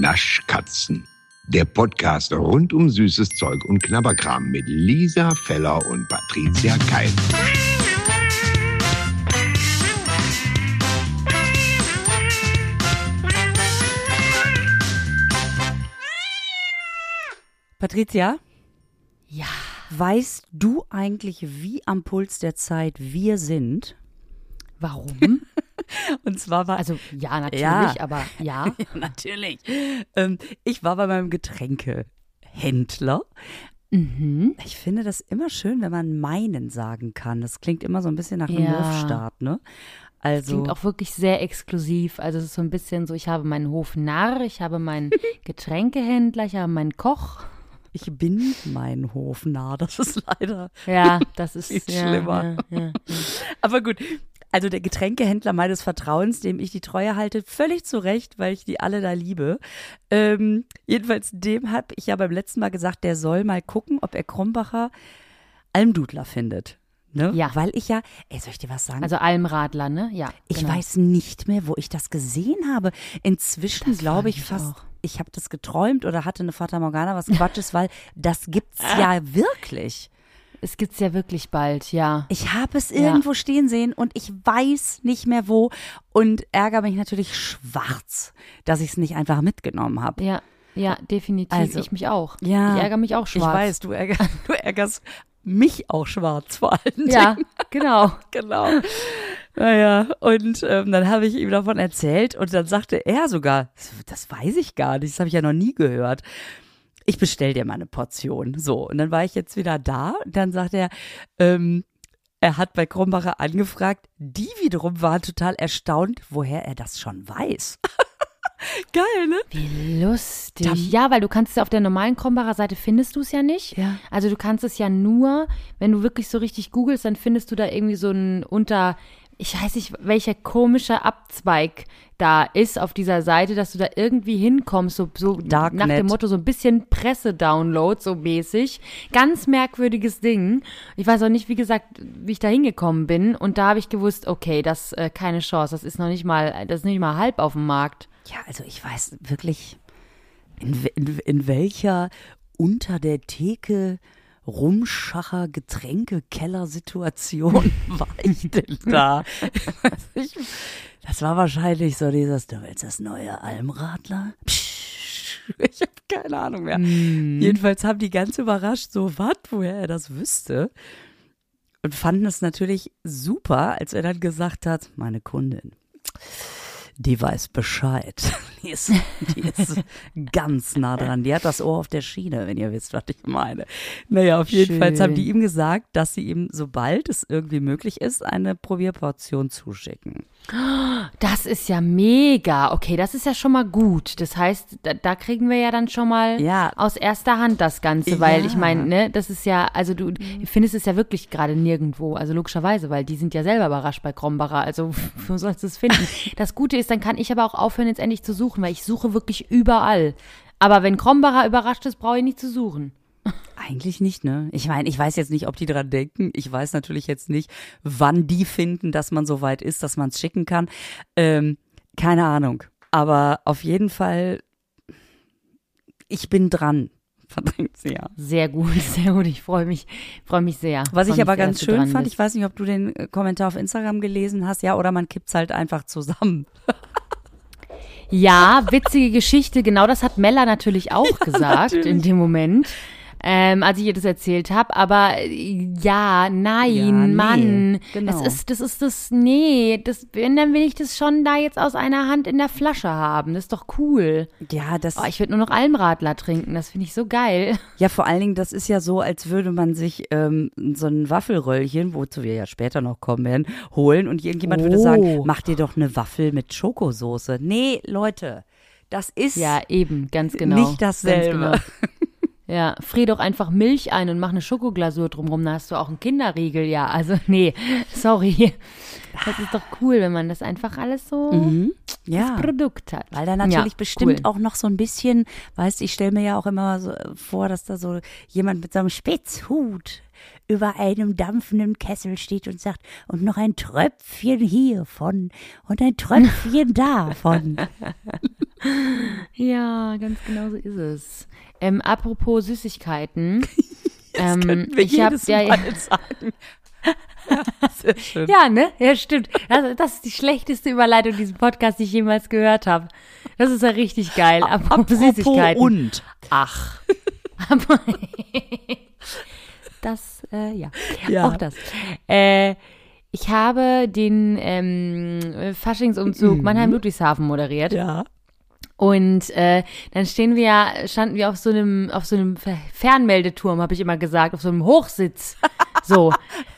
Naschkatzen. Der Podcast rund um süßes Zeug und Knabberkram mit Lisa Feller und Patricia Keil. Patricia, Ja. weißt du eigentlich, wie am Puls der Zeit wir sind? Warum? Und zwar war Also ja, natürlich, Ja. aber ja. Ja, natürlich. Ähm, ich war bei meinem Getränkehändler. Mhm. Ich finde das immer schön, wenn man meinen sagen kann. Das klingt immer so ein bisschen nach einem Ja. Hofstaat, ne? Also, Klingt auch wirklich sehr exklusiv. Also es ist so ein bisschen so, ich habe meinen Hof Narr, ich habe meinen Getränkehändler, ich habe meinen Koch. ich bin mein Hofnarr. Das ist leider. Ja, das ist Viel ja, schlimmer. Ja. Aber gut. Also der Getränkehändler meines Vertrauens, dem ich die Treue halte, völlig zu Recht, weil ich die alle da liebe. Ähm, jedenfalls dem habe ich ja beim letzten Mal gesagt, der soll mal gucken, ob er Krombacher Almdudler findet. Ne? Ja. Weil ich ja, ey, soll ich dir was sagen? Also Almradler, ne? Ja. Ich genau. weiß nicht mehr, wo ich das gesehen habe. Inzwischen glaube ich ich fast, auch. ich habe das geträumt oder hatte eine Fata Morgana, was Quatsch ist, weil das gibt's ja wirklich. Es gibt's ja wirklich bald, ja. Ich habe es Ja. irgendwo stehen sehen und ich weiß nicht mehr wo und ärgere mich natürlich schwarz, dass ich es nicht einfach mitgenommen habe. Ja, ja, definitiv. Also, ich mich auch. ja. Ich ärgere mich auch schwarz. Ich weiß, du, ärger, du ärgerst mich auch schwarz vor allen Ja, Dingen. genau. genau. Naja, und ähm, dann habe ich ihm davon erzählt und dann sagte er sogar, das weiß ich gar nicht, das habe ich ja noch nie gehört. Ich bestell dir mal eine Portion. So, und dann war ich jetzt wieder da und dann sagt er, ähm, er hat bei Krombacher angefragt, die wiederum waren total erstaunt, woher er das schon weiß. Geil, ne? Wie lustig. Dann- ja, weil du kannst es auf der normalen Krombacher Seite findest du es ja nicht. Ja. Also du kannst es ja nur, wenn du wirklich so richtig googelst, dann findest du da irgendwie so ein unter, ich weiß nicht, welcher komische Abzweig da ist auf dieser Seite, dass du da irgendwie hinkommst, so, so Darknet. nach dem Motto so ein bisschen Presse-Download, so mäßig. Ganz merkwürdiges Ding. Ich weiß auch nicht, wie gesagt, wie ich da hingekommen bin. Und da habe ich gewusst, okay, das äh, keine Chance. Das ist noch nicht mal, das ist nicht mal halb auf dem Markt. Ja, also ich weiß wirklich, in, in, in welcher unter der Theke Rumschacher Getränkekeller-Situation war ich denn da? das war wahrscheinlich so dieses, du willst das neue Almradler? Ich habe keine Ahnung mehr. Jedenfalls haben die ganz überrascht, so was, woher er das wüsste. Und fanden es natürlich super, als er dann gesagt hat, meine Kundin, die weiß Bescheid. Die ist, die ist ganz nah dran. Die hat das Ohr auf der Schiene, wenn ihr wisst, was ich meine. Naja, auf jeden Fall haben die ihm gesagt, dass sie ihm, sobald es irgendwie möglich ist, eine Probierportion zuschicken. Das ist ja mega. Okay, das ist ja schon mal gut. Das heißt, da, da kriegen wir ja dann schon mal Ja. aus erster Hand das Ganze, weil Ja. ich meine, ne, das ist ja, also du findest es ja wirklich gerade nirgendwo, also logischerweise, weil die sind ja selber überrascht bei Krombacher, also wo sollst du es finden? Das Gute ist, dann kann ich aber auch aufhören, jetzt endlich zu suchen, weil ich suche wirklich überall. Aber wenn Krombacher überrascht ist, brauche ich nicht zu suchen. Eigentlich nicht, ne? Ich meine, ich weiß jetzt nicht, ob die dran denken. Ich weiß natürlich jetzt nicht, wann die finden, dass man so weit ist, dass man es schicken kann. Ähm, keine Ahnung. Aber auf jeden Fall, ich bin dran. Verdrängt sie ja. Sehr gut, sehr gut. Ich freue mich, freue mich sehr. Was Freu ich aber sehr, ganz schön fand, bist. ich weiß nicht, ob du den äh, Kommentar auf Instagram gelesen hast, ja, oder man kippt's halt einfach zusammen. Ja, witzige Geschichte. Genau das hat Mella natürlich auch gesagt natürlich. in dem Moment, ähm, als ich ihr das erzählt habe. Aber ja, nein, Ja, nee, Mann. genau. Das ist, das ist das, nee, das, wenn, dann will ich das schon da jetzt aus einer Hand in der Flasche haben. Das ist doch cool. Ja, das, Oh, ich würde nur noch Almradler trinken. Das finde ich so geil. ja, vor allen Dingen, das ist ja so, als würde man sich ähm, so ein Waffelröllchen, wozu wir ja später noch kommen werden, holen und irgendjemand würde Oh. sagen, mach dir doch eine Waffel mit Schokosoße. Nee, Leute, das ist Ja, eben, ganz genau. nicht dasselbe. Genau. Ja, frier doch einfach Milch ein und mach eine Schokoglasur drumrum, dann hast du auch einen Kinderriegel, ja. Also, nee, sorry. Das ist doch cool, wenn man das einfach alles so Mhm. ja. das Produkt hat. Weil da natürlich ja, bestimmt cool. auch noch so ein bisschen, weißt ich stelle mir ja auch immer so vor, dass da so jemand mit so einem Spitzhut über einem dampfenden Kessel steht und sagt, und noch ein Tröpfchen hiervon und ein Tröpfchen davon. Ja, ganz genau so ist es. Ähm, apropos Süßigkeiten. ähm, Könnten wir ich hab, jedes ja, ja, Mal sagen. Ja, ne? Ja, stimmt. Das, das ist die schlechteste Überleitung dieses Podcasts, die ich jemals gehört habe. Das ist ja richtig geil. Apropos, Süßigkeiten. und. Ach. Das, äh, ja. Ja. Auch das. Äh, ich habe den ähm, Faschingsumzug Mannheim-Ludwigshafen moderiert. Ja. Und äh, dann stehen wir ja, standen wir auf so einem, auf so einem Fer- Fernmeldeturm, habe ich immer gesagt, auf so einem Hochsitz. So.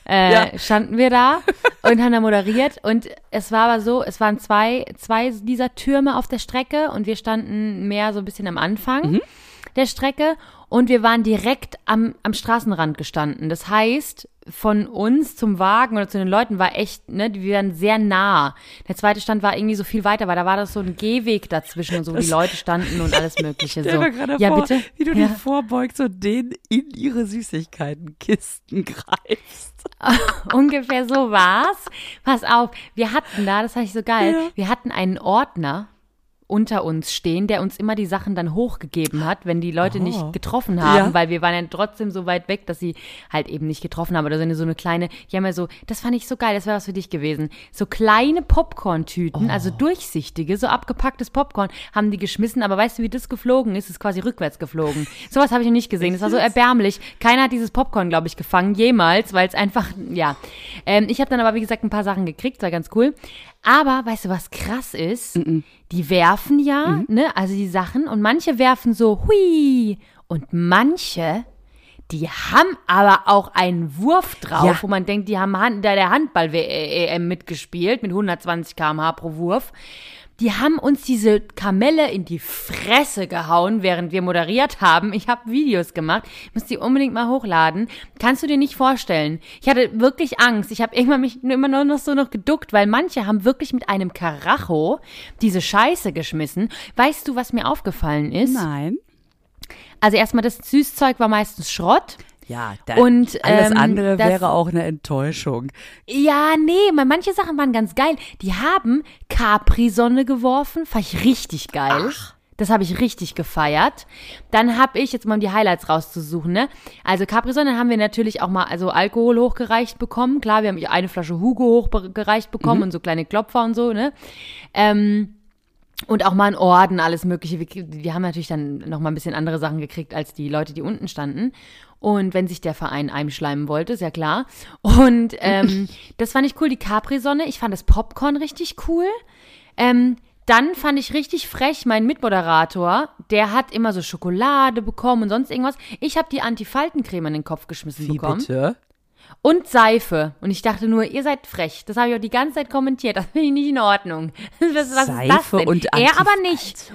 Äh, Ja. standen wir da und haben da moderiert. Und es war aber so, es waren zwei, zwei dieser Türme auf der Strecke und wir standen mehr so ein bisschen am Anfang der Strecke und wir waren direkt am, am Straßenrand gestanden. Das heißt, von uns zum Wagen oder zu den Leuten war echt, ne, wir waren sehr nah. Der zweite Stand war irgendwie so viel weiter, weil da war das so ein Gehweg dazwischen und so, wo die Leute standen und alles Mögliche. So. ja, vor, bitte. wie du ja. dich vorbeugst und den in ihre Süßigkeitenkisten greifst. Ungefähr so war's. Pass auf, wir hatten da, das fand ich so geil, Ja. wir hatten einen Ordner unter uns stehen, der uns immer die Sachen dann hochgegeben hat, wenn die Leute Oh. nicht getroffen haben, Ja. weil wir waren ja trotzdem so weit weg, dass sie halt eben nicht getroffen haben oder so eine, so eine kleine, die haben ja so, das fand ich so geil, das wäre was für dich gewesen, so kleine Popcorn-Tüten, also durchsichtige, so abgepacktes Popcorn, haben die geschmissen, aber weißt du, wie das geflogen ist? Es ist quasi rückwärts geflogen. Sowas habe ich noch nicht gesehen, das war so erbärmlich. Keiner hat dieses Popcorn, glaube ich, gefangen, jemals, weil es einfach, ja. Ähm, ich habe dann aber, wie gesagt, ein paar Sachen gekriegt, war ganz cool. Aber weißt du, was krass ist? Die werfen ja, ne, also die Sachen und manche werfen so hui und manche, die haben aber auch einen Wurf drauf, Ja. wo man denkt, die haben Hand, da der Handball-EM mitgespielt mit 120 km/h pro Wurf. Die haben uns diese Kamelle in die Fresse gehauen, während wir moderiert haben. Ich habe Videos gemacht, ich muss die unbedingt mal hochladen. Kannst du dir nicht vorstellen. Ich hatte wirklich Angst. Ich habe irgendwann mich immer nur noch so noch geduckt, weil manche haben wirklich mit einem Karacho diese Scheiße geschmissen. Weißt du, was mir aufgefallen ist? Nein. Also erstmal das Süßzeug war meistens Schrott. Ja, da, Und, alles ähm, andere das- wäre auch eine Enttäuschung. Ja, nee, man- manche Sachen waren ganz geil. Die haben Capri-Sonne geworfen, fand ich richtig geil. Das habe ich richtig gefeiert. Dann habe ich, jetzt mal um die Highlights rauszusuchen, ne? Also Capri-Sonne haben wir natürlich auch mal also Alkohol hochgereicht bekommen. Klar, wir haben eine Flasche Hugo hochgereicht bekommen und so kleine Klopfer und so, ne? Ähm, und auch mal einen Orden, alles Mögliche. Wir, wir haben natürlich dann noch mal ein bisschen andere Sachen gekriegt als die Leute, die unten standen. Und wenn sich der Verein einschleimen wollte, ist ja klar. Und ähm, das fand ich cool, die Capri-Sonne. Ich fand das Popcorn richtig cool. Ähm, dann fand ich richtig frech, mein Mitmoderator, der hat immer so Schokolade bekommen und sonst irgendwas. Ich habe die Antifaltencreme in den Kopf geschmissen Wie bekommen. bitte? Und Seife. Und ich dachte nur, ihr seid frech. Das habe ich auch die ganze Zeit kommentiert. Das finde ich nicht in Ordnung. Was, was ist das Seife denn? und Er aber Antif- nicht.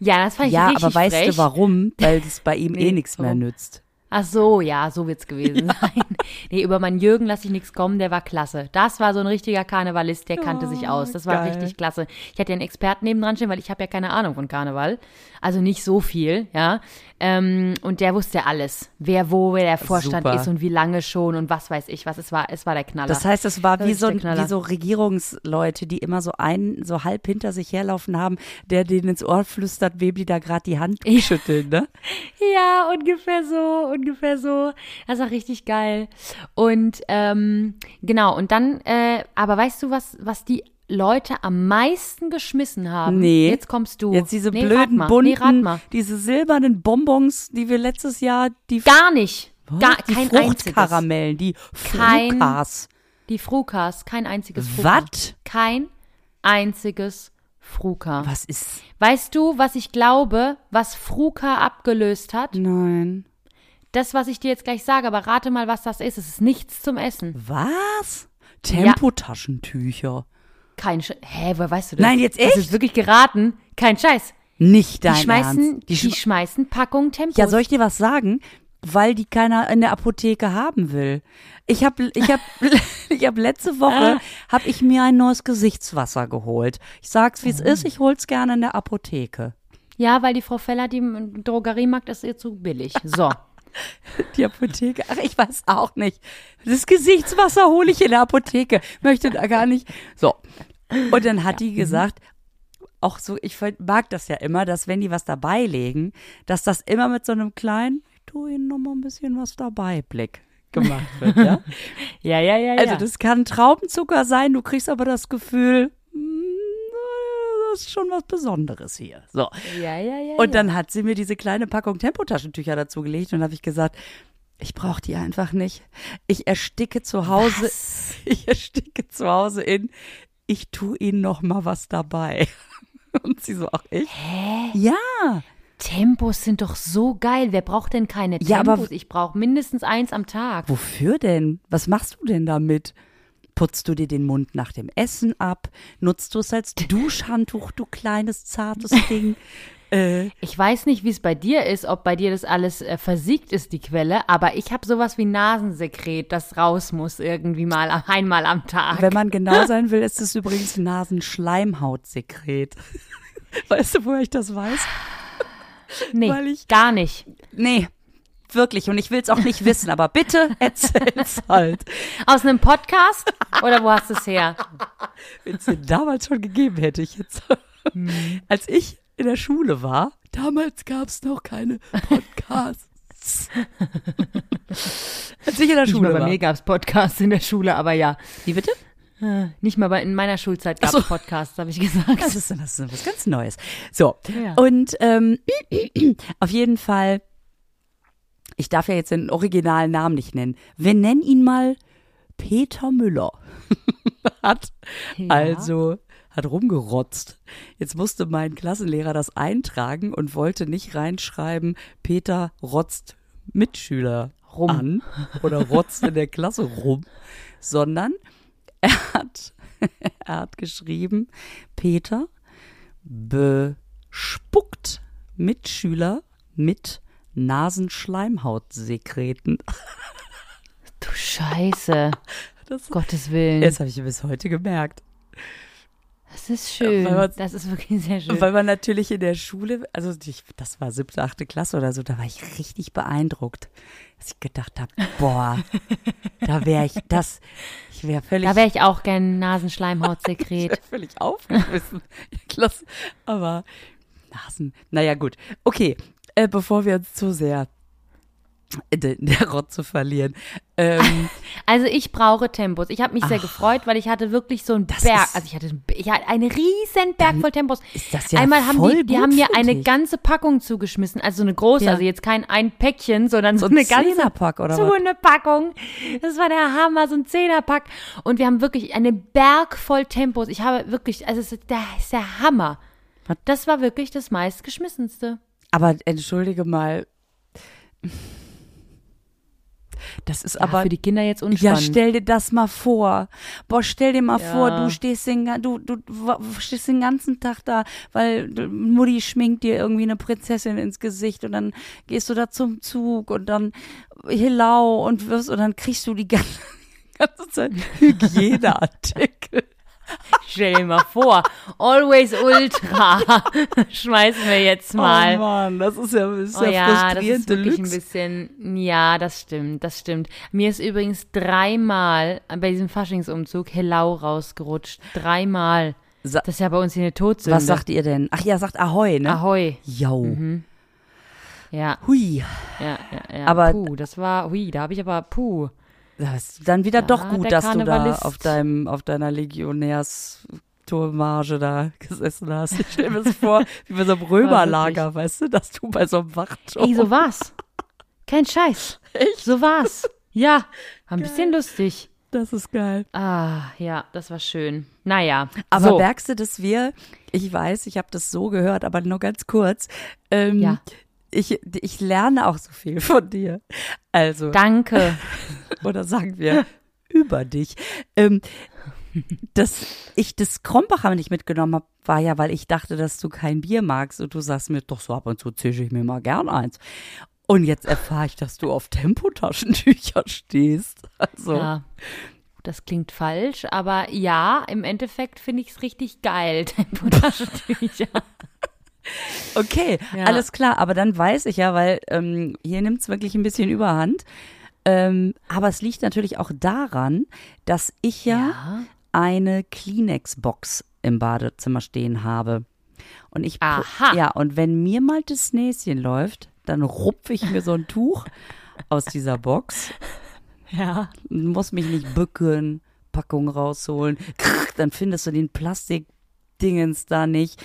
Ja, das fand ich Ja, richtig aber weißt frech. du warum? Weil es bei ihm Nee, eh nichts mehr nützt. Ach so, ja, so wird's gewesen sein. Nee, über meinen Jürgen lasse ich nichts kommen, der war klasse. Das war so ein richtiger Karnevalist, der kannte sich aus. Das war Oh, geil. richtig klasse. Ich hatte ja einen Experten nebendran stehen, weil ich habe ja keine Ahnung von Karneval. Also nicht so viel, ja. Ähm, und der wusste alles. Wer wo, wer der Vorstand Super. ist und wie lange schon und was weiß ich was. Es war, es war der Knaller. Das heißt, es war Das wie so, wie so Regierungsleute, die immer so einen so halb hinter sich herlaufen haben, der denen ins Ohr flüstert, wem die da gerade die Hand schütteln, ne? Ja, ungefähr so, ungefähr so. Das war richtig geil. Und ähm, genau, und dann, äh, aber weißt du, was, was die Leute am meisten geschmissen haben? Nee. Jetzt kommst du. Jetzt diese nee, blöden. Nee, bunten, mal. diese silbernen Bonbons, die wir letztes Jahr, die, Gar nicht. Gar, die kein einziges. Fruchtkaramellen, die Frukas. Die Frukas, kein einziges Fruka. Was? Kein einziges Fruka. Was ist? Weißt du, was ich glaube, was Fruka abgelöst hat? Nein. Das, was ich dir jetzt gleich sage, aber rate mal, was das ist. Es ist nichts zum Essen. Was? Tempotaschentücher. Kein Sch Hä, woher weißt du das? Nein, jetzt Das echt? ist wirklich geraten. Kein Scheiß. Nicht Die dein schmeißen, Ernst. die, Die sch schmeißen Packungen Tempos. ja, soll ich dir was sagen? Weil die keiner in der Apotheke haben will. Ich habe ich hab, ich hab letzte. Woche hab ich mir ein neues Gesichtswasser geholt. Ich sag's wie es Oh. ist, ich hol's gerne in der Apotheke. ja, weil die Frau Feller, die im Drogeriemarkt ist ihr zu billig. So. Die Apotheke, ach, ich weiß auch nicht. Das Gesichtswasser hole ich in der Apotheke. Möchte da gar nicht. So. Und dann hat die Mhm. gesagt, auch so, ich mag das ja immer, dass wenn die was dabei legen, dass das immer mit so einem kleinen, ich tu ihnen noch mal ein bisschen was dabei, Blick gemacht wird, ja? Ja, ja, ja, Also ja. das kann Traubenzucker sein, du kriegst aber das Gefühl, das ist schon was Besonderes hier. So. ja, ja, ja. Und dann hat sie mir diese kleine Packung Tempotaschentücher dazu gelegt und habe ich gesagt, ich brauche die einfach nicht. Ich ersticke zu Hause, ich ersticke zu Hause in, ich tu ihnen noch mal was dabei. Und sie so, ach ich? Hä? Ja, Tempos sind doch so geil. Wer braucht denn keine Tempos? Ja, aber- ich brauche mindestens eins am Tag. wofür denn? Was machst du denn damit? Putzt du dir den Mund nach dem Essen ab? Nutzt du es als Duschhandtuch, du kleines, zartes Ding? äh, Ich weiß nicht, wie es bei dir ist, ob bei dir das alles äh, versiegt ist, die Quelle, aber ich habe sowas wie Nasensekret, das raus muss irgendwie mal einmal am Tag. Wenn man genau sein will, ist es übrigens Nasenschleimhautsekret. Weißt du, woher ich das weiß? nee, weil ich- gar nicht. Nee, wirklich. Und ich will es auch nicht wissen, aber bitte erzähl's halt. Aus einem Podcast? Oder wo hast du es her? Wenn es den damals schon gegeben hätte, ich jetzt. Hm. Als ich in der Schule war, damals gab es noch keine Podcasts. Als ich in der Nicht Schule mal bei war. mir gab es Podcasts in der Schule, aber ja. Wie bitte? Äh, Nicht mal bei, in meiner Schulzeit gab es so. Podcasts, habe ich gesagt. Das ist, das ist was ganz Neues. So, Ja. und ähm, auf jeden Fall, ich darf ja jetzt den originalen Namen nicht nennen. Wir nennen ihn mal Peter Müller. hat Ja. also hat rumgerotzt. Jetzt musste mein Klassenlehrer das eintragen und wollte nicht reinschreiben, Peter rotzt Mitschüler Rum. an oder rotzt in der Klasse rum, sondern er hat, er hat geschrieben, Peter bespuckt Mitschüler mit Nasenschleimhautsekreten. Du Scheiße. Das, Gottes Willen. das habe ich bis heute gemerkt. Das ist schön. man- Das ist wirklich sehr schön. Weil man natürlich in der Schule, also ich, das war siebte, achte Klasse oder so, da war ich richtig beeindruckt, dass ich gedacht habe, boah, da wäre ich, das, ich wäre völlig, Da wäre ich auch gern ich Nasenschleimhautsekret. wär völlig aufgeschmissen. Klasse, aber Nasen, naja gut, okay, äh, bevor wir uns zu sehr in der- Rotze verlieren, ähm, Also ich brauche Tempos. Ich habe mich sehr gefreut, weil ich hatte wirklich so einen Das Berg. ist- Also ich hatte, ich hatte einen riesen Berg voll Tempos. ist das ja Einmal haben voll die, die haben mir eine dich. ganze Packung zugeschmissen, also so eine große, Ja. also jetzt kein ein Päckchen, sondern so, So ein eine ganze Zehnerpack oder so eine Packung. Das war der Hammer, so ein Zehnerpack. Und wir haben wirklich einen Berg voll Tempos. Ich habe wirklich, also es ist der, ist der Hammer. Was? Das war wirklich das meistgeschmissenste. Aber entschuldige mal, das ist Ja, aber für die Kinder jetzt Ja, unspannend. stell dir das mal vor. Boah, stell dir mal Ja. vor, du stehst den, du, du stehst den ganzen Tag da, weil Mutti schminkt dir irgendwie eine Prinzessin ins Gesicht und dann gehst du da zum Zug und dann Hilau und wirst und dann kriegst du die ganze, ganze Zeit Hygieneartikel. Stell dir mal vor, Always Ultra. Schmeißen wir jetzt Oh mal. Mann, das ist ja, ist Oh ja, ja, das frustrierend ist wirklich ein bisschen, ja, das stimmt, das stimmt. Mir ist übrigens dreimal bei diesem Faschingsumzug Hellau rausgerutscht. Dreimal. Sa Das ist ja bei uns hier eine Todsünde. was sagt ihr denn? Ach ja, sagt Ahoi, ne? Ahoi. Jau. Ja, Hui. ja, ja, ja. Aber- puh, das war, hui, da habe ich aber, puh. Das ist dann wieder Ja, doch gut, dass du da auf deinem, auf deiner Legionärs-Tourmarge da gesessen hast. Ich stelle mir das vor, wie bei so einem Römerlager, weißt du, dass du bei so einem Wachturm. Ey, so war's. Kein Scheiß. Echt? So war's. Ja, war ein bisschen lustig. Das ist geil. Ah, ja, das war schön. Naja, Aber so. merkst du, dass wir, ich weiß, ich habe das so gehört, aber nur ganz kurz, ähm, Ja. Ich, ich lerne auch so viel von dir. Also, Danke. oder sagen wir über dich. Ähm, dass ich das Krombacher nicht mitgenommen habe, war ja, weil ich dachte, dass du kein Bier magst und du sagst mir, doch so ab und zu zische ich mir mal gern eins. Und jetzt erfahre ich, dass du auf Tempotaschentücher stehst. Also, Ja. Das klingt falsch, aber ja, im Endeffekt finde ich es richtig geil, Tempotaschentücher. okay, Ja. alles klar. Aber dann weiß ich ja, weil ähm, hier nimmt es wirklich ein bisschen überhand. Ähm, aber es liegt natürlich auch daran, dass ich ja, eine Kleenex-Box im Badezimmer stehen habe. Und ich, Aha. ja, und wenn mir mal das Näschen läuft, dann rupfe ich mir so ein Tuch aus dieser Box, Ja. muss mich nicht bücken, Packung rausholen, krrr, dann findest du den Plastikdingens da nicht,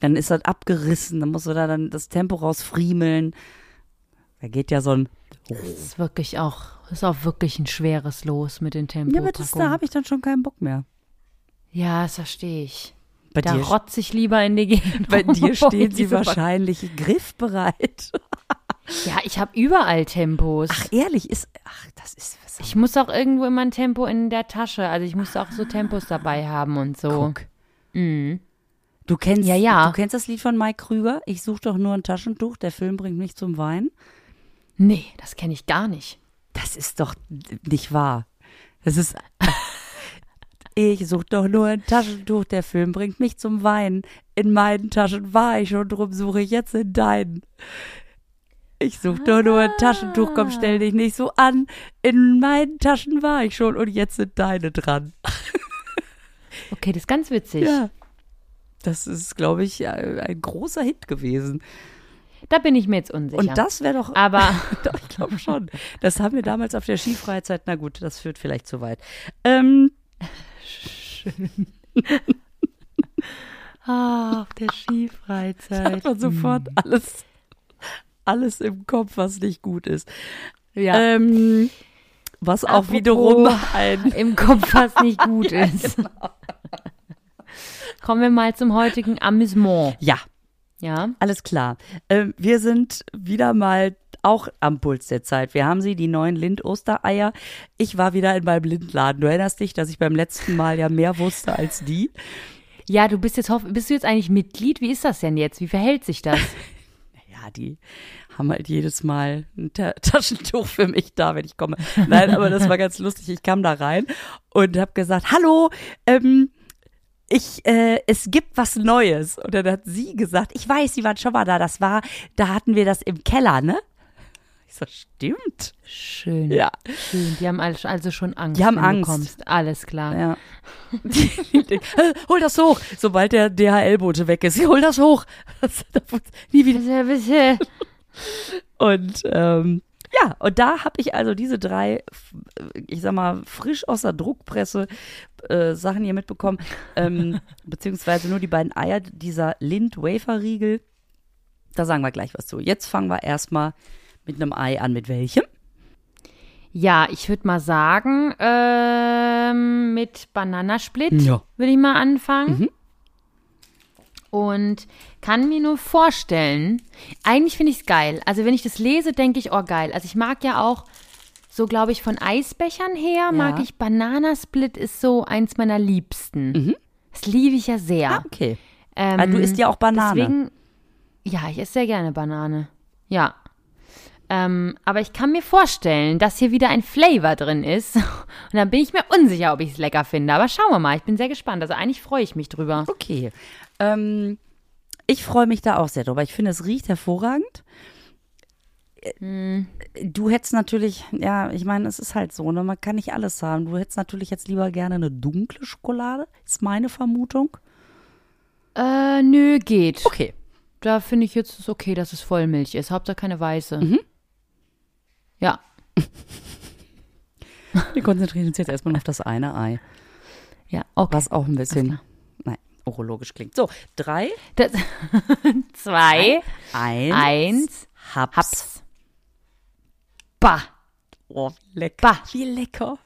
dann ist das abgerissen, dann musst du da dann das Tempo rausfriemeln. Da geht ja so ein, Das ist wirklich auch, ist auch wirklich ein schweres Los mit den Tempo. ja, aber das, da habe ich dann schon keinen Bock mehr. Ja, das verstehe ich. Bei Da dir, rotze ich lieber in die Gegend. bei dir stehen sie wahrscheinlich griffbereit. Ja, ich habe überall Tempos. Ach, ehrlich, ist, ach, das ist was. ich muss auch irgendwo immer ein Tempo in der Tasche. Also ich muss auch so Tempos dabei haben und so. Guck. Du kennst, Ja, ja. du kennst das Lied von Mike Krüger? Ich suche doch nur ein Taschentuch, der Film bringt mich zum Weinen. Nee, das kenne ich gar nicht. Das ist doch nicht wahr. Das ist. Ich suche doch nur ein Taschentuch, der Film bringt mich zum Weinen. In meinen Taschen war ich schon, drum suche ich jetzt in deinen. Ich suche doch nur ein Taschentuch, komm, stell dich nicht so an. In meinen Taschen war ich schon und jetzt sind deine dran. Okay, das ist ganz witzig. Ja. Das ist, glaube ich, ein großer Hit gewesen. Da bin ich mir jetzt unsicher. Und das wäre doch. Aber Doch, ich glaube schon. Das haben wir damals auf der Skifreizeit. Na gut, das führt vielleicht zu weit. Ähm, ah, auf der hat Skifreizeit. man sofort alles, alles im Kopf, was nicht gut ist. Ja. Ähm, was auch Apropos- wiederum ein. Im Kopf, was nicht gut ist. Kommen wir mal zum heutigen Amüsement. Ja, Ja. alles klar. Ähm, wir sind wieder mal auch am Puls der Zeit. Wir haben sie, die neuen Lind-Ostereier. Ich war wieder in meinem Lindladen. Du erinnerst dich, dass ich beim letzten Mal ja mehr wusste als die. Ja, du bist jetzt bist du jetzt eigentlich Mitglied? Wie ist das denn jetzt? Wie verhält sich das? Ja, die haben halt jedes Mal ein Ta Taschentuch für mich da, wenn ich komme. Nein, aber das war ganz lustig. Ich kam da rein und habe gesagt, hallo, ähm, ich, äh, es gibt was Neues. Und dann hat sie gesagt, ich weiß, sie waren schon mal da. Das war, da hatten wir das im Keller, ne? Ich so, stimmt. Schön. Ja. Schön. Die haben also schon Angst. Die haben Angst. Du kommst. Alles klar. Ja. Hol das hoch, sobald der DHL-Bote weg ist. Hol das hoch. Nie wieder. Ja, bitte. Und ähm, ja, und da habe ich also diese drei, f- ich sag mal, frisch aus der Druckpresse äh, Sachen hier mitbekommen. Ähm, beziehungsweise nur die beiden Eier dieser Lind-Wafer-Riegel. Da sagen wir gleich was zu. Jetzt fangen wir erstmal mit einem Ei an. Mit welchem? Ja, ich würde mal sagen, ähm, mit Bananasplit Ja. würde ich mal anfangen. Und kann mir nur vorstellen, eigentlich finde ich es geil. Also wenn ich das lese, denke ich, oh geil. Also ich mag ja auch, so glaube ich, von Eisbechern her, mag ich Bananasplit ist so eins meiner Liebsten. Das liebe ich ja sehr. Ah, okay. Ähm, Ah, du isst ja auch Banane. Deswegen, ja, ich esse sehr gerne Banane. Ja. Ähm, aber ich kann mir vorstellen, dass hier wieder ein Flavor drin ist. Und dann bin ich mir unsicher, ob ich es lecker finde. Aber schauen wir mal. Ich bin sehr gespannt. Also eigentlich freue ich mich drüber. Okay. Ähm, ich freue mich da auch sehr drüber. Ich finde, es riecht hervorragend. Hm. Du hättest natürlich, ja, ich meine, es ist halt so, ne? Man kann nicht alles haben. Du hättest natürlich jetzt lieber gerne eine dunkle Schokolade, ist meine Vermutung. Äh, nö, geht. Okay. Da finde ich jetzt ist okay, dass es Vollmilch ist. Hauptsache keine weiße. Mhm. Ja. Wir konzentrieren uns jetzt erstmal auf das eine Ei, Ja, okay. was auch ein bisschen, urologisch klingt. So, drei, Das, zwei, eins, eins, Haps. Haps. Bah. Oh, lecker. Bah. Wie lecker.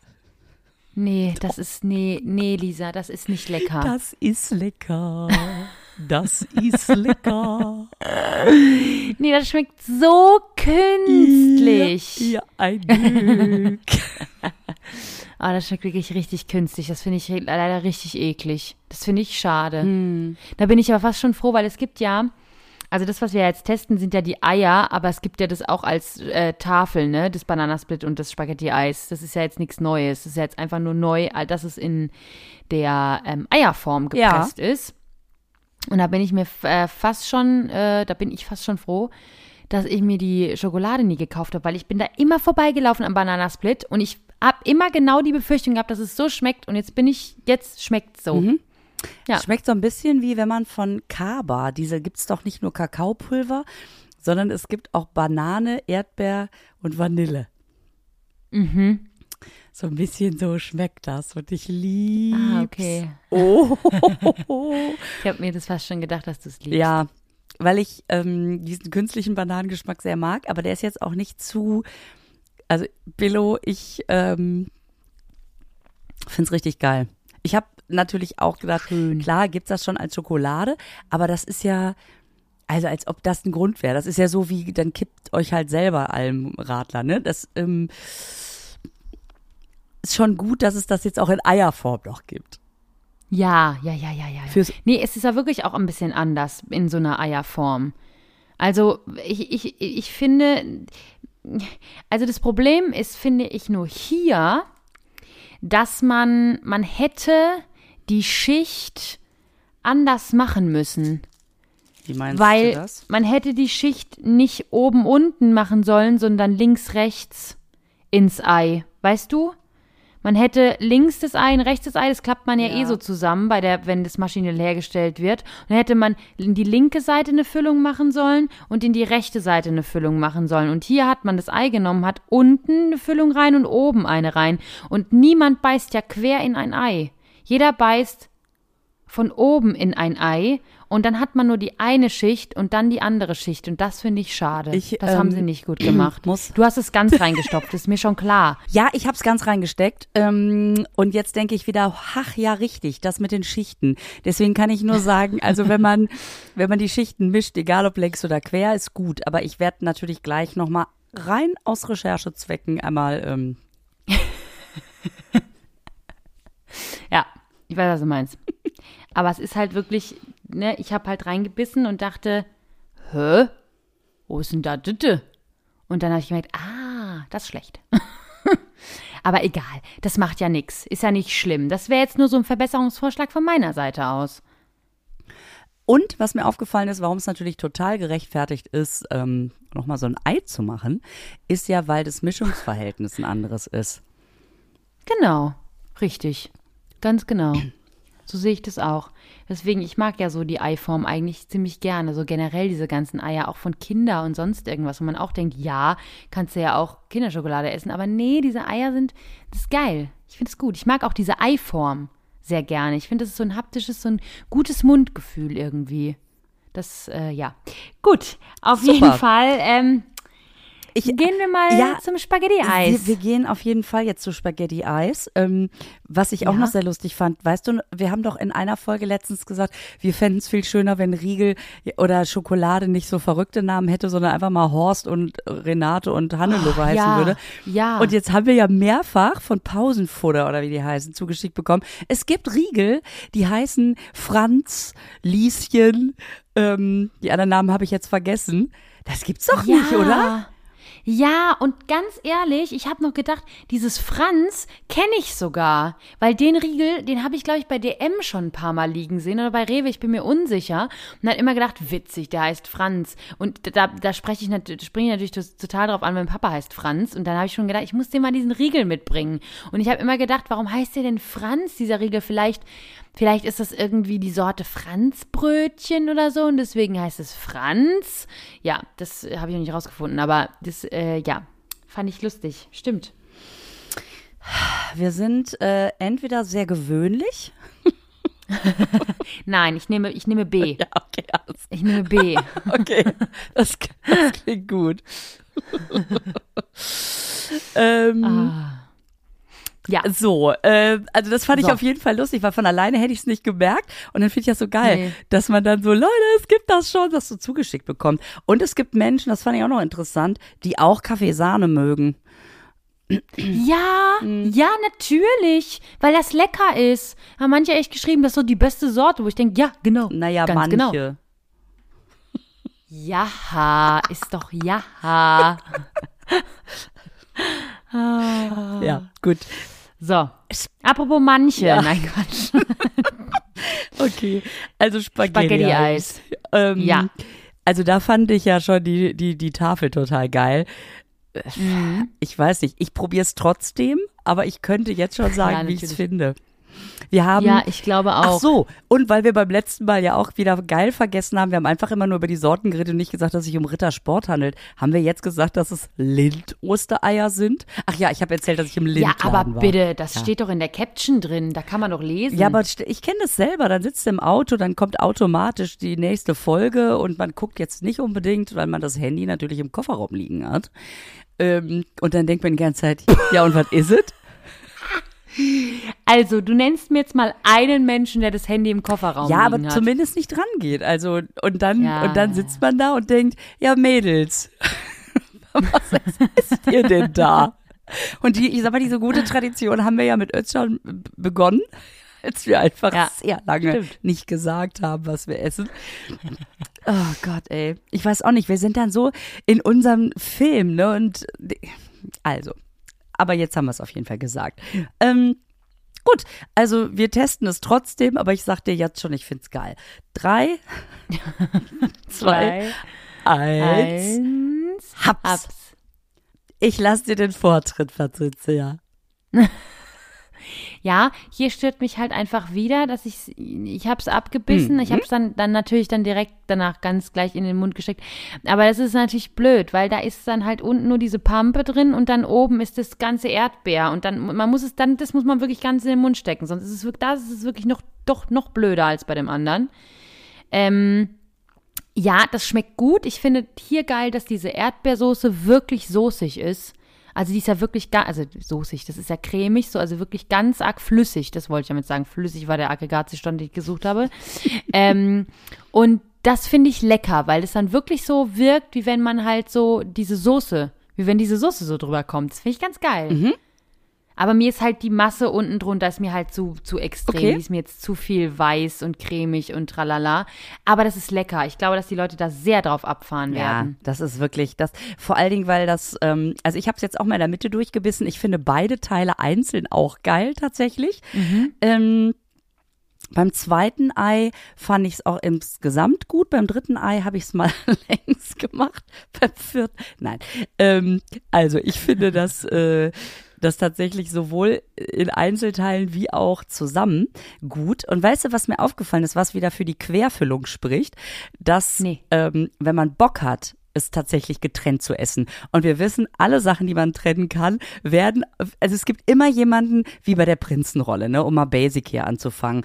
Nee, das ist, nee, nee, Lisa, das ist nicht lecker. Das ist lecker. Das ist lecker. Nee, das schmeckt so künstlich. Ja, ein Glück. Ah, das schmeckt wirklich richtig künstlich. Das finde ich leider richtig eklig. Das finde ich schade. Da bin ich aber fast schon froh, weil es gibt ja, also das, was wir jetzt testen, sind ja die Eier, aber es gibt ja das auch als äh, Tafel, ne? Das Bananasplit und das Spaghetti-Eis. Das ist ja jetzt nichts Neues. Das ist ja jetzt einfach nur neu, dass es in der ähm, Eierform Ja. gepresst ist. Und da bin ich mir äh, fast schon, äh, da bin ich fast schon froh, dass ich mir die Schokolade nie gekauft habe, weil ich bin da immer vorbeigelaufen am Bananasplit und ich habe immer genau die Befürchtung gehabt, dass es so schmeckt und jetzt bin ich, jetzt schmeckt so. Ja. Schmeckt so ein bisschen wie wenn man von Kaba, diese gibt's doch nicht nur Kakaopulver, sondern es gibt auch Banane, Erdbeer und Vanille. Mhm. So ein bisschen so schmeckt das und ich lieb's. Ah, okay. Oh. Ich habe mir das fast schon gedacht, dass du es liebst. ja, weil ich ähm, diesen künstlichen Bananengeschmack sehr mag, aber der ist jetzt auch nicht zu. Also Billo, ich ähm, find's richtig geil. Ich habe natürlich auch gedacht, klar gibt's das schon als Schokolade, aber das ist ja, also als ob das ein Grund wäre. Das ist ja so wie, dann kippt euch halt selber Almradler, ne? Das ähm, ist schon gut, dass es das jetzt auch in Eierform noch gibt. Ja, ja, ja, ja, ja. Fürs- nee, es ist ja wirklich auch ein bisschen anders in so einer Eierform. Also ich, ich, ich finde, also das Problem ist, finde ich nur hier, dass man, man hätte die Schicht anders machen müssen. Wie meinst Weil du das? man hätte die Schicht nicht oben unten machen sollen, sondern links rechts ins Ei. Weißt du? Man hätte links das Ei und rechts das Ei, das klappt man ja, Ja. eh so zusammen, bei der, wenn das maschinell hergestellt wird. Und dann hätte man in die linke Seite eine Füllung machen sollen und in die rechte Seite eine Füllung machen sollen. Und hier hat man das Ei genommen, hat unten eine Füllung rein und oben eine rein. Und niemand beißt ja quer in ein Ei. Jeder beißt von oben in ein Ei und dann hat man nur die eine Schicht und dann die andere Schicht und das finde ich schade. Ich, das haben ähm, sie nicht gut gemacht. muss- Du hast es ganz reingestopft, ist mir schon klar. Ja, ich hab's ganz reingesteckt. Ähm, und jetzt denke ich wieder, ach ja, richtig, das mit den Schichten. Deswegen kann ich nur sagen, also wenn man, wenn man die Schichten mischt, egal ob längs oder quer, ist gut. Aber ich werde natürlich gleich nochmal rein aus Recherchezwecken einmal, ähm, Ja, ich weiß, was du meinst. Aber es ist halt wirklich, ne, ich habe halt reingebissen und dachte, hä? Wo ist denn da Ditte? Und dann habe ich gemerkt, ah, das ist schlecht. Aber egal, das macht ja nichts. Ist ja nicht schlimm. Das wäre jetzt nur so ein Verbesserungsvorschlag von meiner Seite aus. Und was mir aufgefallen ist, warum es natürlich total gerechtfertigt ist, ähm, nochmal so ein Ei zu machen, ist ja, weil das Mischungsverhältnis ein anderes ist. Genau, richtig. Ganz genau. So sehe ich das auch. Deswegen, ich mag ja so die Eiform eigentlich ziemlich gerne. So generell diese ganzen Eier, auch von Kinder und sonst irgendwas, wo man auch denkt, ja, kannst du ja auch Kinderschokolade essen. Aber nee, diese Eier sind, das ist geil. Ich finde es gut. Ich mag auch diese Eiform sehr gerne. Ich finde, das ist so ein haptisches, so ein gutes Mundgefühl irgendwie. Das, äh, ja. Gut, auf Super. jeden Fall. Ähm, Ich, gehen wir mal ja, zum Spaghetti-Eis. Wir, wir gehen auf jeden Fall jetzt zu Spaghetti Eis. Ähm, was ich auch Ja. noch sehr lustig fand, weißt du, wir haben doch in einer Folge letztens gesagt, wir fänden es viel schöner, wenn Riegel oder Schokolade nicht so verrückte Namen hätte, sondern einfach mal Horst und Renate und Hannelore heißen ja, würde. ja. Und jetzt haben wir ja mehrfach von Pausenfutter oder wie die heißen zugeschickt bekommen. Es gibt Riegel, die heißen Franz, Lieschen, ähm, die anderen Namen habe ich jetzt vergessen. Das gibt's doch nicht, oder? Ja, und ganz ehrlich, ich habe noch gedacht, dieses Franz kenne ich sogar, weil den Riegel, den habe ich glaube ich bei DM schon ein paar Mal liegen sehen oder bei Rewe, ich bin mir unsicher. Und hat immer gedacht, witzig, der heißt Franz. Und da, da spreche ich springe ich natürlich total drauf an, mein Papa heißt Franz. Und dann habe ich schon gedacht, ich muss dir mal diesen Riegel mitbringen. Und ich habe immer gedacht, warum heißt der denn Franz, dieser Riegel, vielleicht Vielleicht ist das irgendwie die Sorte Franzbrötchen oder so und deswegen heißt es Franz. Ja, das habe ich noch nicht rausgefunden, aber das, äh, ja, fand ich lustig. Stimmt. Wir sind äh, entweder sehr gewöhnlich. Nein, ich nehme, ich nehme B. Ja, okay, alles. Ich nehme B. Okay, das, das klingt gut. ähm, Ah. Ja, So, äh, also das fand ich So. auf jeden Fall lustig, weil von alleine hätte ich es nicht gemerkt. Und dann finde ich das so geil, Nee. dass man dann so, Leute, es gibt das schon, das so zugeschickt bekommt. Und es gibt Menschen, das fand ich auch noch interessant, die auch Kaffeesahne mögen. ja, ja, natürlich, weil das lecker ist. Haben manche echt geschrieben, das ist so die beste Sorte, wo ich denke, ja, genau. Naja, ganz genau. manche. Ja, ist doch ja. Ja, gut. So, apropos manche. Ja. Nein, Quatsch. Okay, also Spaghetti-Eis. Spaghetti-Eis. Ähm, Ja. Also da fand ich ja schon die, die, die Tafel total geil. Mhm. Ich weiß nicht, ich probiere es trotzdem, aber ich könnte jetzt schon sagen, Ja, wie ich es finde. Wir haben. Ja, ich glaube auch. Ach so, und weil wir beim letzten Mal ja auch wieder geil vergessen haben, wir haben einfach immer nur über die Sorten geredet und nicht gesagt, dass es sich um Rittersport handelt, haben wir jetzt gesagt, dass es Lind-Ostereier sind? Ach ja, ich habe erzählt, dass ich im Lind Ja, aber war. bitte, das Ja. steht doch in der Caption drin. Da kann man doch lesen. Ja, aber ich kenne das selber. Dann sitzt du im Auto, dann kommt automatisch die nächste Folge und man guckt jetzt nicht unbedingt, weil man das Handy natürlich im Kofferraum liegen hat. Ähm, und dann denkt man die ganze Zeit, ja, und was ist es? Also, du nennst mir jetzt mal einen Menschen, der das Handy im Kofferraum Ja, aber liegen hat. zumindest nicht dran geht. Also, und dann, Ja, und dann ja, sitzt man da und denkt, ja, Mädels, was ist ihr denn da? Und die, ich sag mal, diese gute Tradition haben wir ja mit Özcan begonnen, als wir einfach Ja, sehr lange stimmt. nicht gesagt haben, was wir essen. Oh Gott, ey. Ich weiß auch nicht, wir sind dann so in unserem Film, ne? Und also, aber jetzt haben wir es auf jeden Fall gesagt. Ähm, gut, also wir testen es trotzdem, aber ich sag dir jetzt schon, ich find's geil. Drei, zwei, eins. eins, Haps. hab's. Ich lass dir den Vortritt, Patricia. Ja, hier stört mich halt einfach wieder, dass ich ich habe es abgebissen, ich habe es dann dann natürlich dann direkt danach ganz gleich in den Mund gesteckt. Aber das ist natürlich blöd, weil da ist dann halt unten nur diese Pampe drin und dann oben ist das ganze Erdbeer und dann man muss es dann das muss man wirklich ganz in den Mund stecken, sonst ist es wirklich das ist es wirklich noch doch noch blöder als bei dem anderen. Ähm, ja, das schmeckt gut. Ich finde hier geil, dass diese Erdbeersoße wirklich soßig ist. Also die ist ja wirklich gar, also soßig, das ist ja cremig, so, also wirklich ganz arg flüssig. Das wollte ich damit sagen. Flüssig war der Aggregatzustand, den ich gesucht habe. ähm, und das finde ich lecker, weil es dann wirklich so wirkt, wie wenn man halt so diese Soße, wie wenn diese Soße so drüber kommt. Das finde ich ganz geil. Aber mir ist halt die Masse unten drunter, ist mir halt zu, zu extrem. Okay. Die ist mir jetzt zu viel weiß und cremig und tralala. Aber das ist lecker. Ich glaube, dass die Leute da sehr drauf abfahren Ja, werden. das ist wirklich das. Vor allen Dingen, weil das, ähm, also ich habe es jetzt auch mal in der Mitte durchgebissen. Ich finde beide Teile einzeln auch geil tatsächlich. Ähm, beim zweiten Ei fand ich es auch insgesamt gut. Beim dritten Ei habe ich es mal längs gemacht. Beim vierten, nein. Ähm, also ich finde das, äh, das tatsächlich sowohl in Einzelteilen wie auch zusammen gut. Und weißt du, was mir aufgefallen ist, was wieder für die Querfüllung spricht, dass Nee. ähm, wenn man Bock hat, es tatsächlich getrennt zu essen. Und wir wissen, alle Sachen, die man trennen kann, werden, also es gibt immer jemanden, wie bei der Prinzenrolle, ne, um mal Basic hier anzufangen.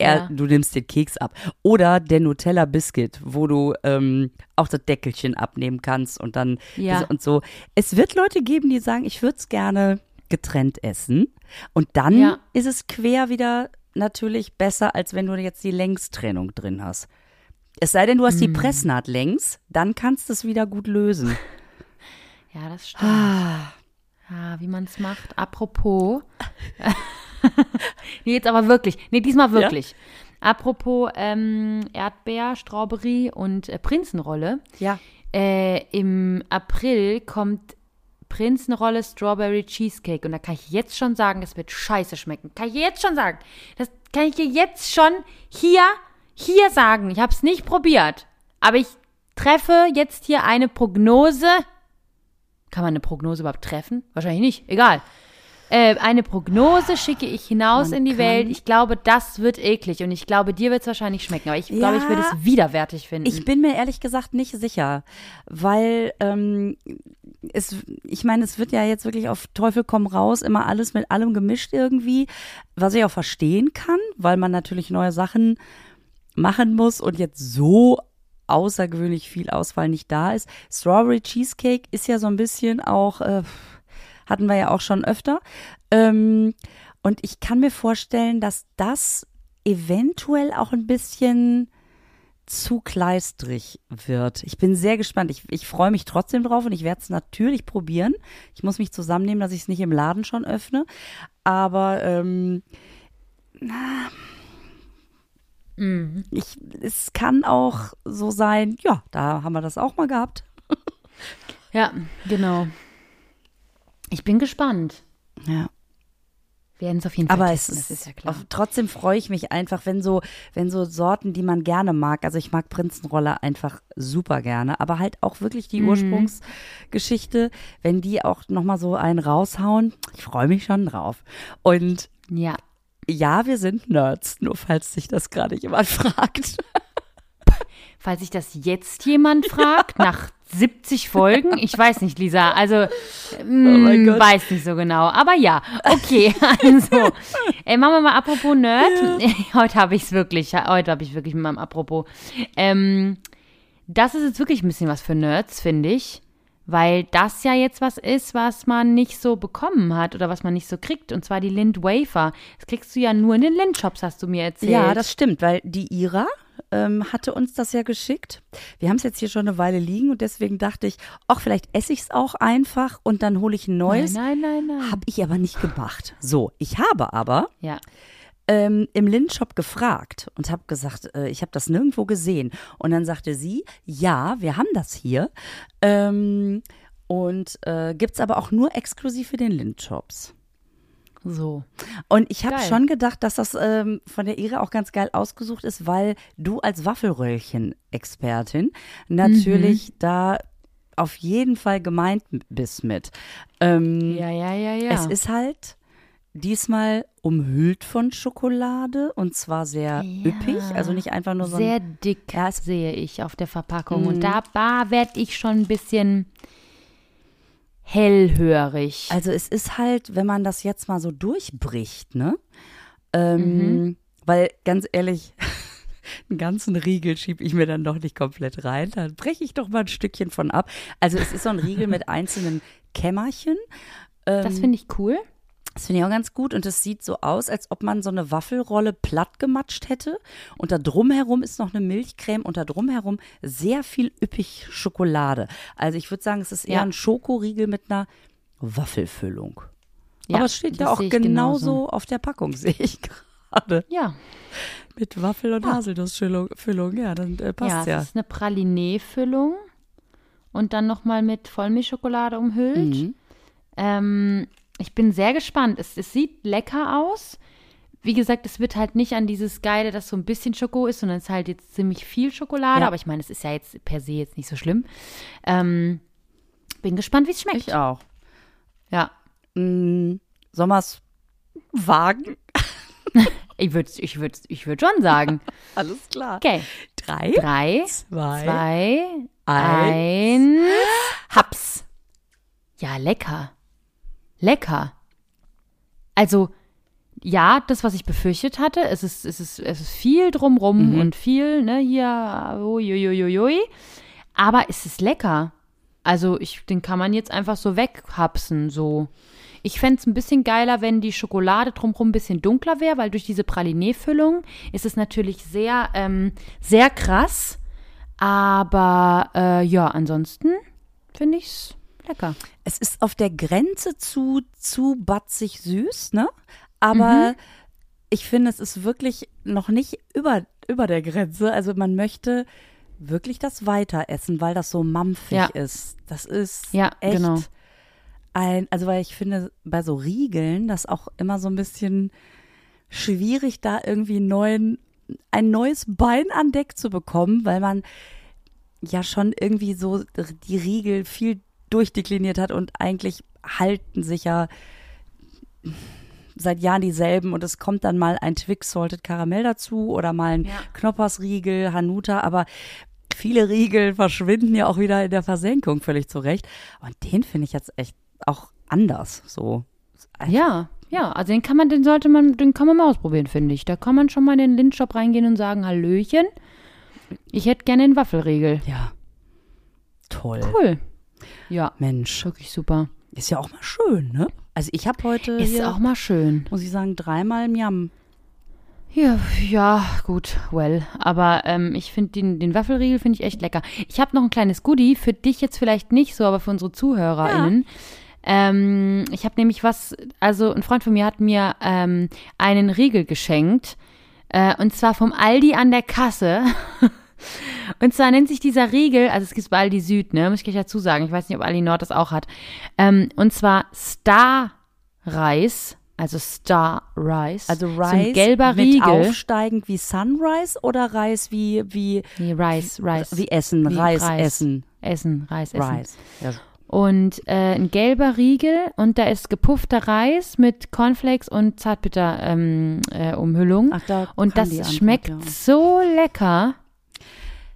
Er, Ja. Du nimmst den Keks ab. Oder der Nutella Biscuit, wo du ähm, auch das Deckelchen abnehmen kannst und dann Ja. und so. Es wird Leute geben, die sagen, ich würde es gerne getrennt essen. Und dann Ja. ist es quer wieder natürlich besser, als wenn du jetzt die Längstrennung drin hast. Es sei denn, du hast Mm. die Pressnaht längs, dann kannst du es wieder gut lösen. Ja, das stimmt. Ja, wie man es macht. Apropos. nee, jetzt aber wirklich. Nee, diesmal wirklich. Apropos ähm, Erdbeer, Strawberry und äh, Prinzenrolle. Ja. Äh, Im April kommt Prinzenrolle Strawberry Cheesecake. Und da kann ich jetzt schon sagen, das wird scheiße schmecken. Kann ich jetzt schon sagen. Das kann ich dir jetzt schon hier, hier sagen. Ich habe es nicht probiert. Aber ich treffe jetzt hier eine Prognose. Kann man eine Prognose überhaupt treffen? Wahrscheinlich nicht. Egal. Äh, eine Prognose schicke ich hinaus Man in die Welt. Ich glaube, das wird eklig und ich glaube, dir wird es wahrscheinlich schmecken. Aber ich glaube, ich würde Ja. es widerwärtig finden. Ich bin mir ehrlich gesagt nicht sicher, weil ähm, es, ich meine, es wird ja jetzt wirklich auf Teufel komm raus, immer alles mit allem gemischt irgendwie, was ich auch verstehen kann, weil man natürlich neue Sachen machen muss und jetzt so außergewöhnlich viel Auswahl nicht da ist. Strawberry Cheesecake ist ja so ein bisschen auch, äh, hatten wir ja auch schon öfter. Ähm, und ich kann mir vorstellen, dass das eventuell auch ein bisschen zu kleistrig wird. Ich bin sehr gespannt. Ich, ich freue mich trotzdem drauf und ich werde es natürlich probieren. Ich muss mich zusammennehmen, dass ich es nicht im Laden schon öffne. Aber ähm, na, ich, es kann auch so sein, ja, da haben wir das auch mal gehabt. Ja, genau. Ich bin gespannt. Ja. Wir werden es auf jeden Fall Aber es testen, ist, das ist ja klar. Auf, trotzdem freue ich mich einfach, wenn so, wenn so Sorten, die man gerne mag, also ich mag Prinzenrolle einfach super gerne, aber halt auch wirklich die Mhm. Ursprungsgeschichte, wenn die auch nochmal so einen raushauen, ich freue mich schon drauf. Und Ja. ja, wir sind Nerds, nur falls sich das gerade jemand fragt. Falls sich das jetzt jemand fragt, nach 70 Folgen, ich weiß nicht, Lisa, also mein mm, Gott. weiß nicht so genau, aber ja, okay, also, äh, machen wir mal apropos Nerd, heute habe ich es wirklich, heute habe ich wirklich mit meinem Apropos, ähm, das ist jetzt wirklich ein bisschen was für Nerds, finde ich, weil das ja jetzt was ist, was man nicht so bekommen hat oder was man nicht so kriegt, und zwar die Lind Wafer. Das kriegst du ja nur in den Lind-Shops, hast du mir erzählt. Ja, das stimmt, weil die Ira ähm, hatte uns das ja geschickt. Wir haben es jetzt hier schon eine Weile liegen und deswegen dachte ich, ach, vielleicht esse ich es auch einfach und dann hole ich ein neues. Nein, nein, nein, nein. Habe ich aber nicht gemacht. So, ich habe aber ja. ähm, im Lindshop gefragt und habe gesagt, äh, ich habe das nirgendwo gesehen. Und dann sagte sie, ja, wir haben das hier. Ähm, und äh, gibt es aber auch nur exklusiv für den Lindshops. So. Und ich habe schon gedacht, dass das ähm, von der Ira auch ganz geil ausgesucht ist, weil du als Waffelröllchen-Expertin natürlich da auf jeden Fall gemeint bist mit. Ähm, Ja, ja, ja, ja. Es ist halt diesmal umhüllt von Schokolade und zwar sehr üppig, also nicht einfach nur so ein, sehr dick Ja, sehe ich auf der Verpackung. Und da, da werde ich schon ein bisschen hellhörig. Also es ist halt, wenn man das jetzt mal so durchbricht, ne? Ähm, Mhm. Weil ganz ehrlich, einen ganzen Riegel schiebe ich mir dann doch nicht komplett rein. Dann breche ich doch mal ein Stückchen von ab. Also es ist so ein Riegel mit einzelnen Kämmerchen. Ähm, das finde ich cool. Das finde ich auch ganz gut und es sieht so aus, als ob man so eine Waffelrolle platt gematscht hätte und da drumherum ist noch eine Milchcreme und da drumherum sehr viel üppig Schokolade. Also ich würde sagen, es ist eher Ja. ein Schokoriegel mit einer Waffelfüllung. Ja, Aber es steht ja auch genauso genauso. auf der Packung, sehe ich gerade. Ja, Mit Waffel- und Haselnussfüllung, Füllung. ja, dann äh, ja, passt es ja. ist eine Pralinee-Füllung und dann nochmal mit Vollmilchschokolade umhüllt. Mhm. Ähm, ich bin sehr gespannt. Es, es sieht lecker aus. Wie gesagt, es wird halt nicht an dieses Geile, dass so ein bisschen Schoko ist, sondern es ist halt jetzt ziemlich viel Schokolade. Ja. Aber ich meine, es ist ja jetzt per se jetzt nicht so schlimm. Ähm, bin gespannt, wie es schmeckt. Ich auch. Ja. Mm, Sommers Wagen. Ich würde ich würd, ich würd schon sagen. Alles klar. Okay. Drei, Drei, zwei, zwei, eins. eins. Haps. Ja, lecker. Lecker. Also, ja, das, was ich befürchtet hatte, es ist, es ist, es ist viel drumrum und viel, ne, hier, uiuiuiui. Aber es ist lecker. Also, ich, den kann man jetzt einfach so weghapsen, so. Ich fände es ein bisschen geiler, wenn die Schokolade drumherum ein bisschen dunkler wäre, weil durch diese Pralinee-Füllung ist es natürlich sehr, ähm, sehr krass. Aber äh, ja, ansonsten finde ich es lecker. Es ist auf der Grenze zu, zu batzig süß, ne? Aber ich finde, es ist wirklich noch nicht über, über der Grenze. Also man möchte wirklich das weiter essen, weil das so mampfig Ja. ist. Das ist Ja, echt genau. ein, also weil ich finde, bei so Riegeln, das auch immer so ein bisschen schwierig, da irgendwie neuen, ein neues Bein an Deck zu bekommen, weil man ja schon irgendwie so die Riegel viel durchdekliniert hat und eigentlich halten sich ja seit Jahren dieselben und es kommt dann mal ein Twix Salted Karamell dazu oder mal ein Ja. Knoppersriegel, Hanuta, aber viele Riegel verschwinden ja auch wieder in der Versenkung völlig zurecht. Und den finde ich jetzt echt auch anders so. Ja, ja, also den kann man, den sollte man, den kann man mal ausprobieren, finde ich. Da kann man schon mal in den Lindshop reingehen und sagen, Hallöchen, ich hätte gerne den Waffelriegel. Ja. Toll. Cool. Ja, Mensch, wirklich super. ist ja auch mal schön, ne? Also ich habe heute Ist auch mal schön. muss ich sagen, dreimal Miam. Ja, ja, gut, well. Aber ähm, ich finde den, den Waffelriegel finde ich echt lecker. Ich habe noch ein kleines Goodie, für dich jetzt vielleicht nicht so, aber für unsere ZuhörerInnen. Ähm, ich habe nämlich was, also ein Freund von mir hat mir ähm, einen Riegel geschenkt. Äh, und zwar vom Aldi an der Kasse. Und zwar nennt sich dieser Riegel, also es gibt bei Aldi Süd, ne, muss ich gleich dazu sagen. Ich weiß nicht, ob Aldi Nord das auch hat. Ähm, und zwar Star Reis, also Star Rice. Also so Reis ein gelber mit Riegel. aufsteigend wie Sunrise oder Reis wie wie Nee, Rice, Rice. wie Essen, Wie Reis, Reis. essen, Essen, Reis, Essen. Reis. Ja. und äh, ein gelber Riegel und da ist gepuffter Reis mit Cornflakes und Zartbitter-Umhüllung. Ähm, äh, Umhüllung. Ach, da und das Antwort, schmeckt ja. so lecker.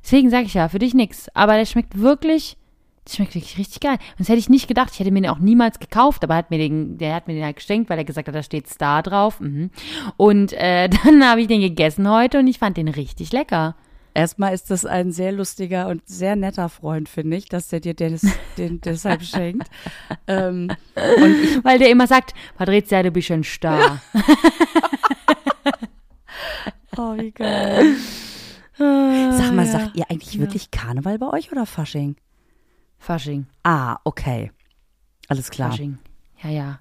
Deswegen sage ich ja, für dich nix. Aber der schmeckt wirklich, das schmeckt wirklich richtig geil. Und das hätte ich nicht gedacht. Ich hätte mir den auch niemals gekauft, aber er hat mir den, der hat mir den halt geschenkt, weil er gesagt hat, da steht Star drauf. Mhm. Und äh, dann habe ich den gegessen heute und ich fand den richtig lecker. Erstmal ist das ein sehr lustiger und sehr netter Freund, finde ich, dass der dir den, den deshalb schenkt. Ähm, ich, Weil der immer sagt, Patricia, du bist ein Star. oh, wie geil. Sag mal, ja. sagt ihr eigentlich wirklich Karneval bei euch oder Fasching? Fasching, Ah, okay. Alles klar. Fasching. Ja, ja.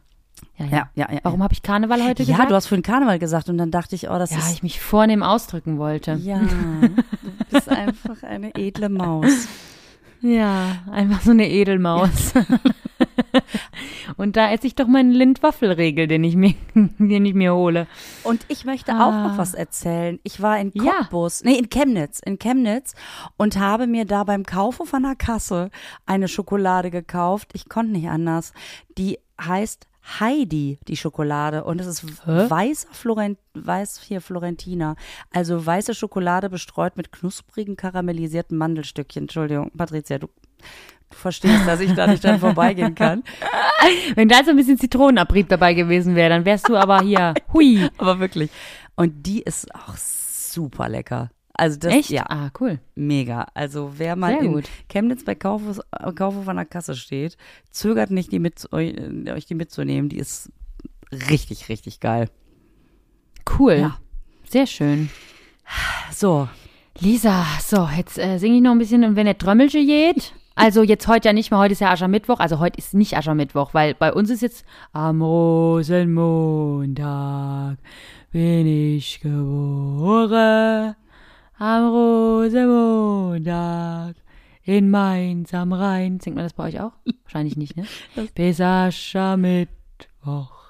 Ja, ja. Ja, ja, ja. Warum habe ich Karneval heute ja, gesagt? du hast vorhin Karneval gesagt und dann dachte ich, oh, das ja, ist. ich mich vornehm ausdrücken wollte. ja, du bist einfach eine edle Maus. Ja, einfach so eine Edelmaus. Und da esse ich doch meinen Lindwaffelregel, den ich mir, den ich mir hole. Und ich möchte Ah. auch noch was erzählen. Ich war in Ja. Cottbus, nee, in Chemnitz, in Chemnitz und habe mir da beim Kaufen von der Kasse eine Schokolade gekauft. Ich konnte nicht anders. Die heißt Heidi, die Schokolade. Und es ist Hä? weißer Florent, weiß hier Florentina. Also weiße Schokolade bestreut mit knusprigen karamellisierten Mandelstückchen. Entschuldigung, Patricia, du verstehst, dass ich da nicht dran vorbeigehen kann. Wenn da so ein bisschen Zitronenabrieb dabei gewesen wäre, dann wärst du aber hier, hui. Aber wirklich. Und die ist auch super lecker. Also das, Echt? ja, Ah, cool. mega. Also wer mal in gut. Chemnitz bei Kaufhof, Kaufhof an der Kasse steht, zögert nicht, die mit, euch, äh, euch die mitzunehmen. Die ist richtig, richtig geil. Cool. Ja. Sehr schön. So, Lisa, so, jetzt äh, singe ich noch ein bisschen und wenn der Trömmelche geht. Also jetzt heute ja nicht mehr, heute ist ja Aschermittwoch, also heute ist nicht Aschermittwoch, weil bei uns ist jetzt am Rosenmontag bin ich geboren. Am Rosenmontag in Mainz am Rhein. Singt man das bei euch auch? Wahrscheinlich nicht, ne? Bis Aschermittwoch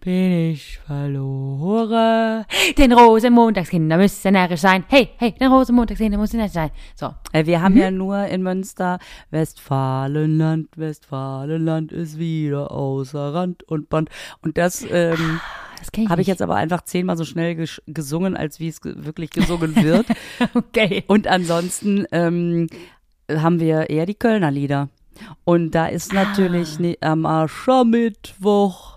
bin ich verloren. Den Rosenmontagskinder müssen närrisch sein. Hey, hey, den Rosenmontagskinder müssen närrisch sein. So. äh, wir Mhm. haben ja nur in Münster Westfalenland, Westfalenland ist wieder außer Rand und Band. Und das ähm, ich habe ich jetzt aber einfach zehnmal so schnell gesch- gesungen, als wie es ge wirklich gesungen wird. Okay. Und ansonsten ähm, haben wir eher die Kölner Lieder. Und da ist natürlich Ah. ne, am Aschermittwoch.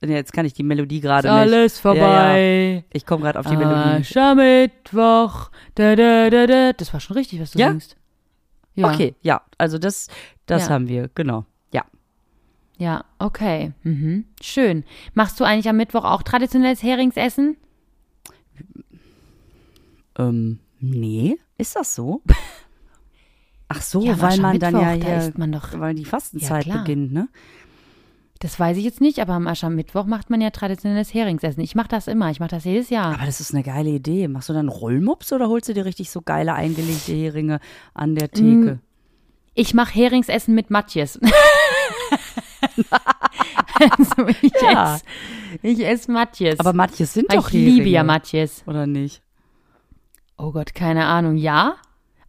Jetzt kann ich die Melodie gerade nicht. alles vorbei. Ich komme gerade auf die Melodie. Aschermittwoch. Da, da, da, da. Das war schon richtig, was du Ja? singst. Ja. Okay, ja, also das, das Ja. haben wir, genau. Ja. Ja, okay. Mhm. Schön. Machst du eigentlich am Mittwoch auch traditionelles Heringsessen? Ähm, nee, ist das so? Ach so, Ja, weil man dann ja da isst man doch- weil die Fastenzeit Ja, beginnt, ne? Das weiß ich jetzt nicht, aber am Aschermittwoch macht man ja traditionelles Heringsessen. Ich mache das immer. Ich mache das jedes Jahr. Aber das ist eine geile Idee. Machst du dann Rollmops oder holst du dir richtig so geile eingelegte Heringe an der Theke? Ich mache Heringsessen mit Matjes. also ich Ja. esse ich ess Matjes. Aber Matjes sind doch ich liebe ja Matjes. Oder nicht? Oh Gott, keine Ahnung. Ja?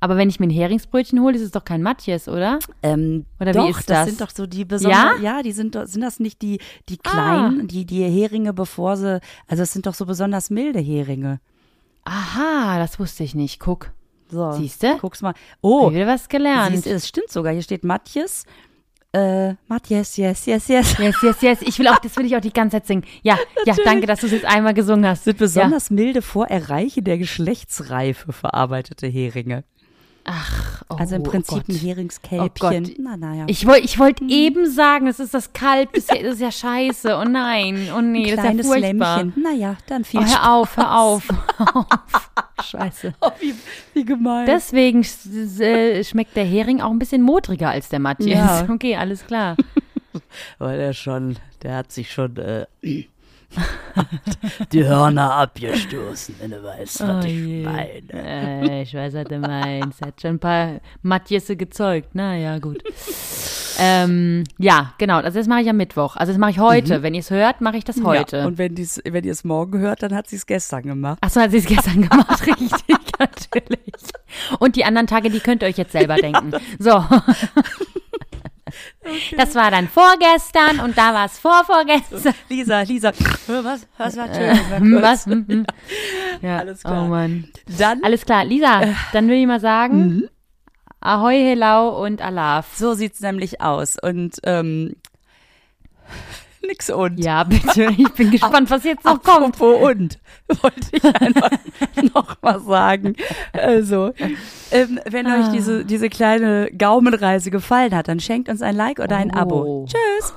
Aber wenn ich mir ein Heringsbrötchen hole, ist es doch kein Matjes, oder? Ähm, Oder wie doch, ist das? sind doch so die besonderen. Ja? Ja, die sind doch, sind das nicht die, die Ah. kleinen, die, die Heringe, bevor sie, also es sind doch so besonders milde Heringe. Aha, das wusste ich nicht. Guck. So. Siehste? Guck's mal. Hab Oh, ich wieder was gelernt. siehst, du, es stimmt sogar. Hier steht Matjes. Äh, Matjes, yes, yes, yes. Yes, yes, yes. Ich will auch, das will ich auch die ganze Zeit singen. Ja, ja, danke, dass du es jetzt einmal gesungen hast. Sind besonders milde vor Erreichen der Geschlechtsreife verarbeitete Heringe. Ach, oh, Also im Prinzip Gott. ein Heringskälbchen. Oh Gott. Na, naja. Ich wollte ich wollt eben sagen, das ist das kalt, das ist ja, das ist ja scheiße. Oh nein, oh nee, das ist ja Kleines furchtbar. Lämmchen. Naja, dann viel Oh, Spaß. hör auf, hör auf. hör auf. Scheiße. Oh, wie, wie gemein. Deswegen äh, schmeckt der Hering auch ein bisschen modriger als der Matjes. Ja. Okay, alles klar. Weil der schon, der hat sich schon äh, die Hörner abgestoßen, wenn du weißt, was Oh ich meine. Äh, ich weiß, was du meinst. Hat schon ein paar Matjesse gezeugt. Na ja, gut. ähm, ja, genau. Also das mache ich am Mittwoch. Also das mache ich heute. Wenn ihr es hört, mache ich das heute. Ja, und wenn, wenn ihr es morgen hört, dann hat sie es gestern gemacht. Ach so, hat sie es gestern gemacht, richtig, natürlich. Und die anderen Tage, die könnt ihr euch jetzt selber denken. So. Das war dann vorgestern und da war es vorvorgestern. Lisa, Lisa, was, was war Äh, schön? was? Hm, hm. Ja, Alles klar. Oh Mann. Dann, Alles klar, Lisa, dann würde ich mal sagen, Ahoi, Helau und Alaf. so sieht's nämlich aus. Und, ähm, nix und. Ja, bitte. Ich bin gespannt, was jetzt noch kommt. Apropos und, wollte ich einfach noch mal sagen. Also, ähm, wenn euch Ah. diese, diese kleine Gaumenreise gefallen hat, dann schenkt uns ein Like oder ein Abo. Oh. Tschüss.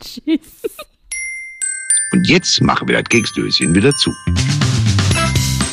Tschüss. Und jetzt machen wir das Keksdöschen wieder zu.